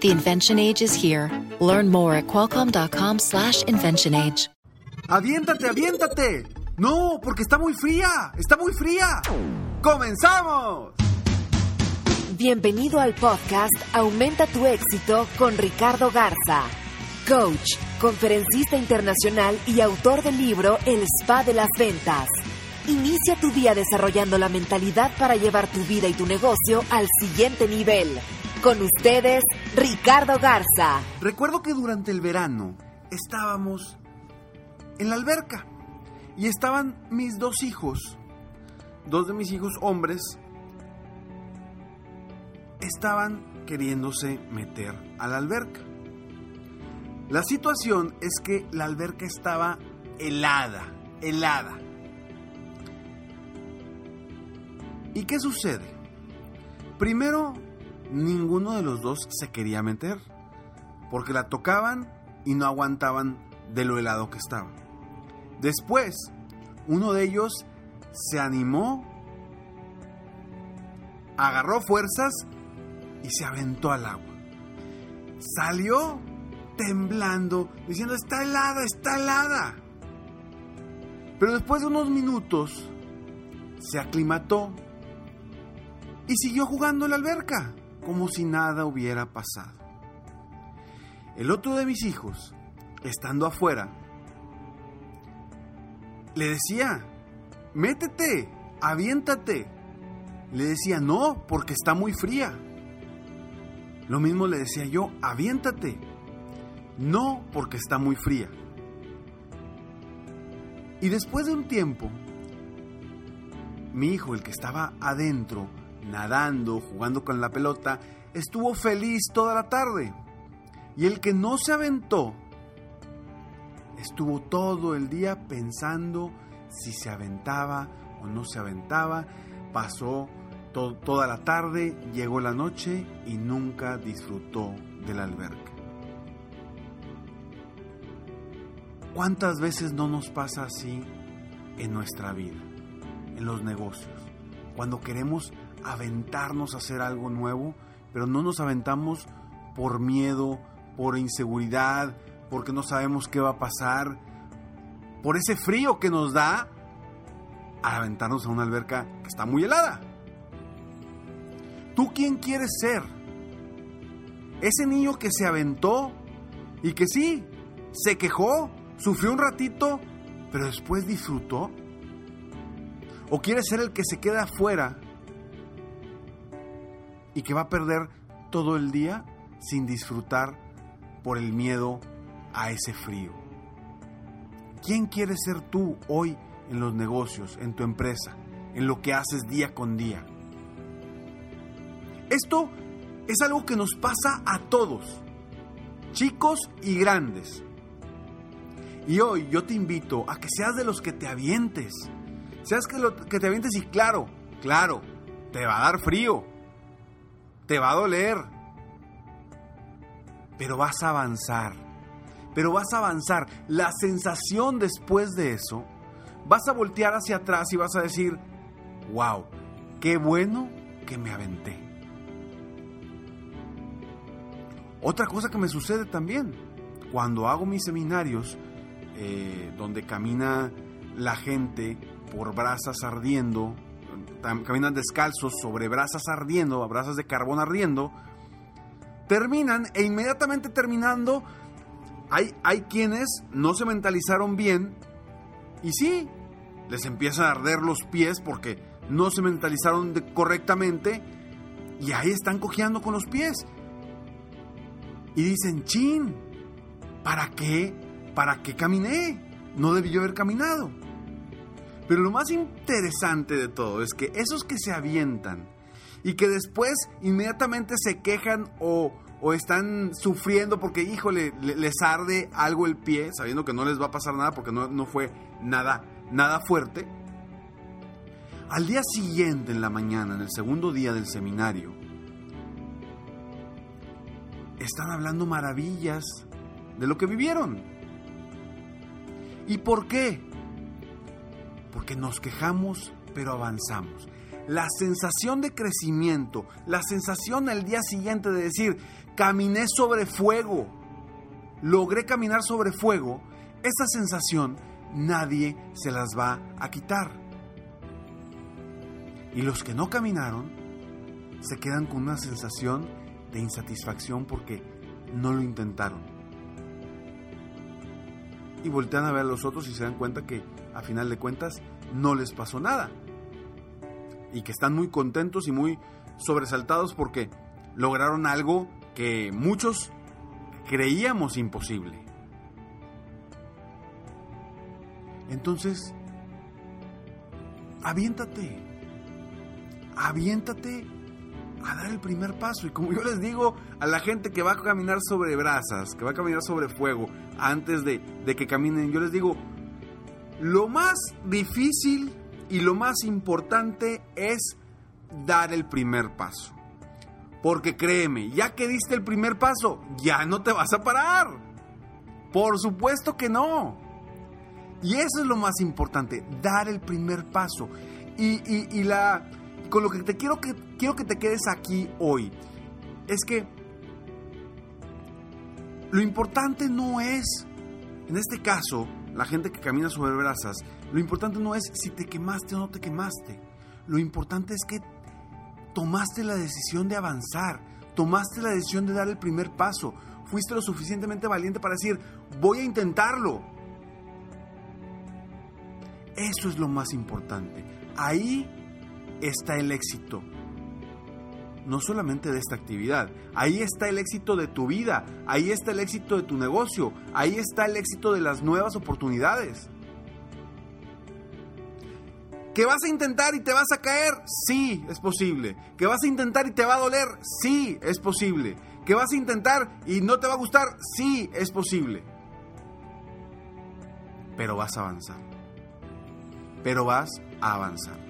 The invention age is here. Learn more at qualcomm.com/slash invention age. ¡Aviéntate, aviéntate! No, porque está muy fría. Está muy fría. ¡Comenzamos! Bienvenido al podcast Aumenta tu éxito con Ricardo Garza, coach, conferencista internacional y autor del libro El Spa de las Ventas. Inicia tu día desarrollando la mentalidad para llevar tu vida y tu negocio al siguiente nivel. Con ustedes, Ricardo Garza. Recuerdo que durante el verano estábamos en la alberca y estaban mis dos hijos, dos de mis hijos hombres, estaban queriéndose meter a la alberca. La situación es que la alberca estaba helada, helada. ¿Y qué sucede? Primero, ninguno de los dos se quería meter, porque la tocaban y no aguantaban de lo helado que estaba. Después, uno de ellos se animó, agarró fuerzas y se aventó al agua. Salió temblando, diciendo, está helada, está helada. Pero después de unos minutos, se aclimató y siguió jugando en la alberca, como si nada hubiera pasado. El otro de mis hijos, estando afuera, le decía, métete, aviéntate. Le decía, no, porque está muy fría. Lo mismo le decía yo, aviéntate. No, porque está muy fría. Y después de un tiempo, mi hijo, el que estaba adentro, nadando, jugando con la pelota, estuvo feliz toda la tarde. Y el que no se aventó, estuvo todo el día pensando si se aventaba o no se aventaba. Pasó toda la tarde, llegó la noche y nunca disfrutó de la alberca. ¿Cuántas veces no nos pasa así en nuestra vida, en los negocios? Cuando queremos aventarnos a hacer algo nuevo, pero no nos aventamos por miedo, por inseguridad, porque no sabemos qué va a pasar, por ese frío que nos da a aventarnos a una alberca que está muy helada. ¿Tú quién quieres ser? Ese niño que se aventó y que sí, se quejó, sufrió un ratito, pero después disfrutó. ¿O quieres ser el que se queda afuera y que va a perder todo el día sin disfrutar por el miedo a ese frío? ¿Quién quieres ser tú hoy en los negocios, en tu empresa, en lo que haces día con día? Esto es algo que nos pasa a todos, chicos y grandes. Y hoy yo te invito a que seas de los que te avientes. Seas que, lo, que te avientes y claro, claro, te va a dar frío. Te va a doler. Pero vas a avanzar. Pero vas a avanzar. La sensación después de eso, vas a voltear hacia atrás y vas a decir, wow, qué bueno que me aventé. Otra cosa que me sucede también, cuando hago mis seminarios, eh, donde camina la gente por brasas ardiendo, caminan descalzos sobre brasas ardiendo, brasas de carbón ardiendo, terminan e inmediatamente terminando, hay, hay quienes no se mentalizaron bien y sí, les empiezan a arder los pies porque no se mentalizaron correctamente y ahí están cojeando con los pies. Y dicen, chin, ¿para qué? ¿Para qué caminé? No debí yo haber caminado. Pero lo más interesante de todo es que esos que se avientan y que después inmediatamente se quejan o, están sufriendo porque, híjole, les arde algo el pie, sabiendo que no les va a pasar nada porque no, no fue nada, nada fuerte. Al día siguiente, en la mañana, en el segundo día del seminario, están hablando maravillas de lo que vivieron. ¿Y por qué? Porque nos quejamos, pero avanzamos. La sensación de crecimiento, la sensación al día siguiente de decir, caminé sobre fuego, logré caminar sobre fuego, esa sensación nadie se las va a quitar. Y los que no caminaron se quedan con una sensación de insatisfacción porque no lo intentaron. Y voltean a ver a los otros y se dan cuenta que a final de cuentas no les pasó nada. Y que están muy contentos y muy sobresaltados porque lograron algo que muchos creíamos imposible. Entonces, aviéntate, aviéntate a dar el primer paso. Y como yo les digo a la gente que va a caminar sobre brasas, que va a caminar sobre fuego, antes de, de que caminen, yo les digo, lo más difícil y lo más importante es dar el primer paso. Porque créeme, ya que diste el primer paso, ya no te vas a parar. Por supuesto que no. Y eso es lo más importante, dar el primer paso. Y, la, con lo que te quiero que, quiero que te quedes aquí hoy es que lo importante no es, en este caso, la gente que camina sobre brasas, lo importante no es si te quemaste o no te quemaste. Lo importante es que tomaste la decisión de avanzar, tomaste la decisión de dar el primer paso, fuiste lo suficientemente valiente para decir, voy a intentarlo. Eso es lo más importante. Ahí está el éxito. No solamente de esta actividad, ahí está el éxito de tu vida, ahí está el éxito de tu negocio, ahí está el éxito de las nuevas oportunidades. ¿Que vas a intentar y te vas a caer? Sí, es posible. ¿Que vas a intentar y te va a doler? Sí, es posible. ¿Que vas a intentar y no te va a gustar? Sí, es posible. Pero vas a avanzar. Pero vas a avanzar.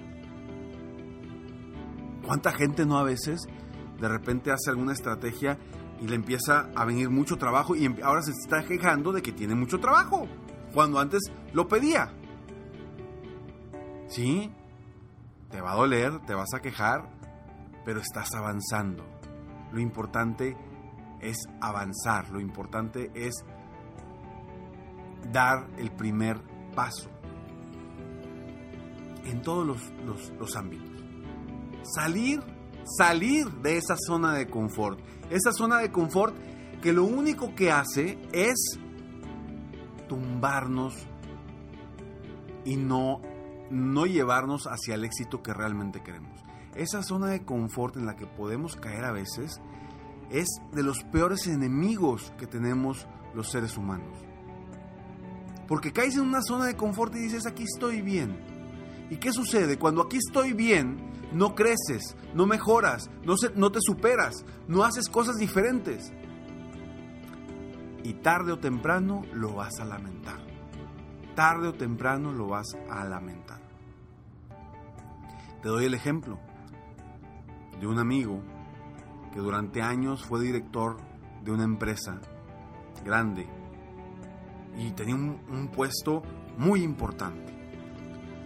¿Cuánta gente no a veces de repente hace alguna estrategia y le empieza a venir mucho trabajo y ahora se está quejando de que tiene mucho trabajo, cuando antes lo pedía? Sí, te va a doler, te vas a quejar, pero estás avanzando. Lo importante es avanzar, lo importante es dar el primer paso en todos los, los ámbitos salir, salir de esa zona de confort. Esa zona de confort que lo único que hace es tumbarnos y no, no llevarnos hacia el éxito que realmente queremos. Esa zona de confort en la que podemos caer a veces es de los peores enemigos que tenemos los seres humanos. Porque caes en una zona de confort y dices, aquí estoy bien. ¿Y qué sucede? Cuando aquí estoy bien, no creces, no mejoras, no, te superas, no haces cosas diferentes. Y tarde o temprano lo vas a lamentar. Tarde o temprano lo vas a lamentar. Te doy el ejemplo de un amigo que durante años fue director de una empresa grande y tenía un puesto muy importante.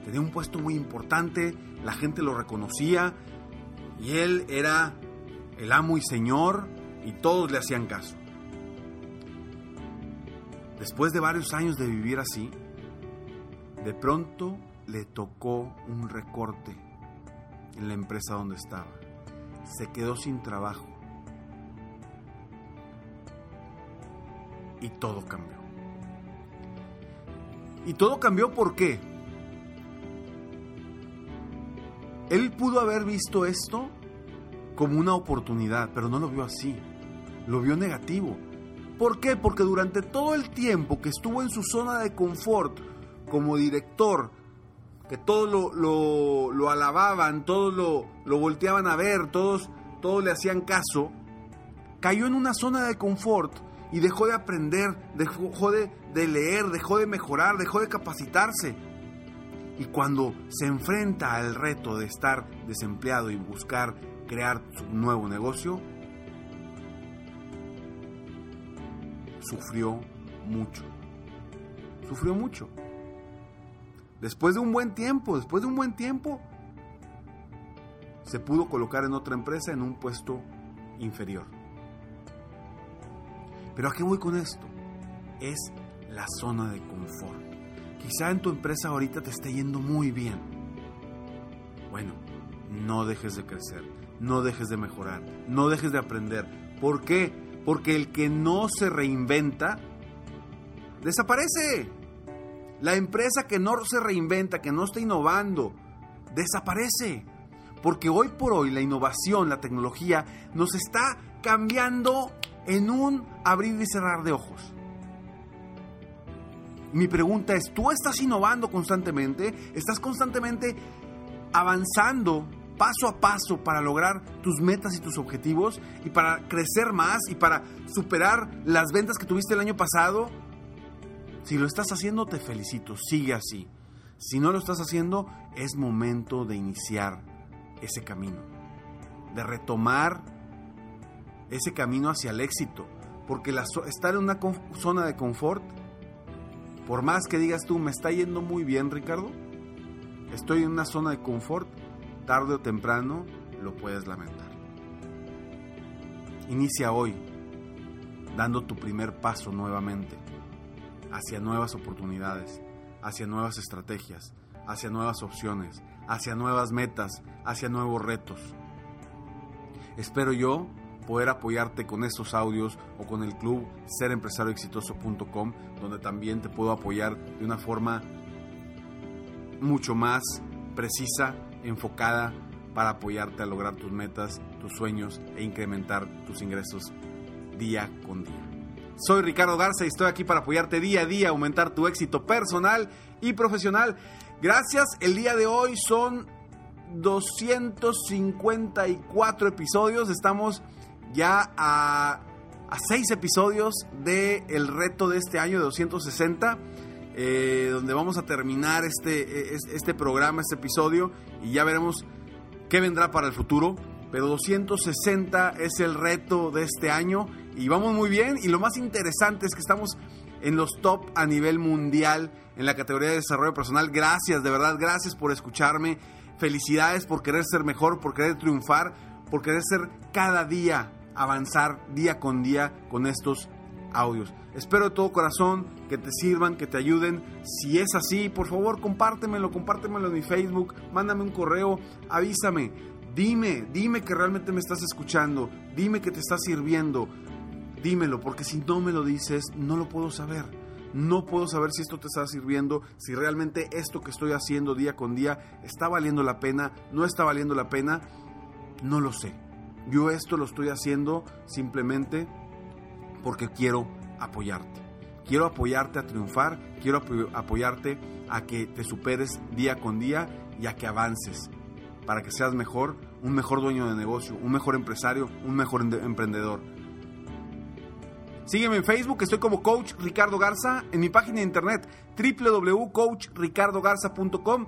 Tenía un puesto muy importante, la gente lo reconocía y él era el amo y señor y todos le hacían caso. Después de varios años de vivir así, de pronto le tocó un recorte en la empresa donde estaba. Se quedó sin trabajo. Y todo cambió. ¿Y todo cambió por qué? Él pudo haber visto esto como una oportunidad, pero no lo vio así. Lo vio negativo. ¿Por qué? Porque durante todo el tiempo que estuvo en su zona de confort como director, que todos lo, alababan, todos lo, lo, volteaban a ver, todos, todos le hacían caso, cayó en una zona de confort y dejó de aprender, dejó de, de leer, dejó de mejorar, dejó de capacitarse. Y cuando se enfrenta al reto de estar desempleado y buscar crear su nuevo negocio, sufrió mucho. Sufrió mucho. Después de un buen tiempo, después de un buen tiempo, se pudo colocar en otra empresa en un puesto inferior. Pero ¿a qué voy con esto? Es la zona de confort. Quizá en tu empresa ahorita te esté yendo muy bien. Bueno, no dejes de crecer, no dejes de mejorar, no dejes de aprender. ¿Por qué? Porque el que no se reinventa, desaparece. La empresa que no se reinventa, que no está innovando, desaparece. Porque hoy por hoy la innovación, la tecnología, nos está cambiando en un abrir y cerrar de ojos. Mi pregunta es, ¿tú estás innovando constantemente? ¿Estás constantemente avanzando paso a paso para lograr tus metas y tus objetivos y para crecer más y para superar las ventas que tuviste el año pasado? Si lo estás haciendo, te felicito, sigue así. Si no lo estás haciendo, es momento de iniciar ese camino, de retomar ese camino hacia el éxito, porque estar en una zona de confort, por más que digas tú, me está yendo muy bien, Ricardo, estoy en una zona de confort, tarde o temprano lo puedes lamentar. Inicia hoy, dando tu primer paso nuevamente hacia nuevas oportunidades, hacia nuevas estrategias, hacia nuevas opciones, hacia nuevas metas, hacia nuevos retos. Espero yo poder apoyarte con estos audios o con el club serempresarioexitoso.com, donde también te puedo apoyar de una forma mucho más precisa, enfocada para apoyarte a lograr tus metas, tus sueños e incrementar tus ingresos día con día. Soy Ricardo Garza y estoy aquí para apoyarte día a día, aumentar tu éxito personal y profesional. Gracias, el día de hoy son 254 episodios, estamos ya a, 6 episodios del el reto de este año de 260. Eh, donde vamos a terminar este, e, este programa, este episodio, y ya veremos qué vendrá para el futuro. Pero 260 es el reto de este año y vamos muy bien. Y lo más interesante es que estamos en los top a nivel mundial en la categoría de desarrollo personal. Gracias, de verdad, gracias por escucharme. Felicidades por querer ser mejor, por querer triunfar, por querer ser cada día, avanzar día con día con estos audios. Espero de todo corazón que te sirvan, que te ayuden. Si es así, por favor, compártemelo, compártemelo en mi Facebook, mándame un correo, avísame. Dime, dime que realmente me estás escuchando, dime que te está sirviendo. Dímelo, porque si no me lo dices, no lo puedo saber. No puedo saber si esto te está sirviendo, si realmente esto que estoy haciendo día con día está valiendo la pena, no está valiendo la pena. No lo sé. Yo esto lo estoy haciendo simplemente porque quiero apoyarte. Quiero apoyarte a triunfar, quiero apoyarte a que te superes día con día y a que avances para que seas mejor, un mejor dueño de negocio, un mejor empresario, un mejor emprendedor. Sígueme en Facebook, estoy como Coach Ricardo Garza, en mi página de internet www.coachricardogarza.com.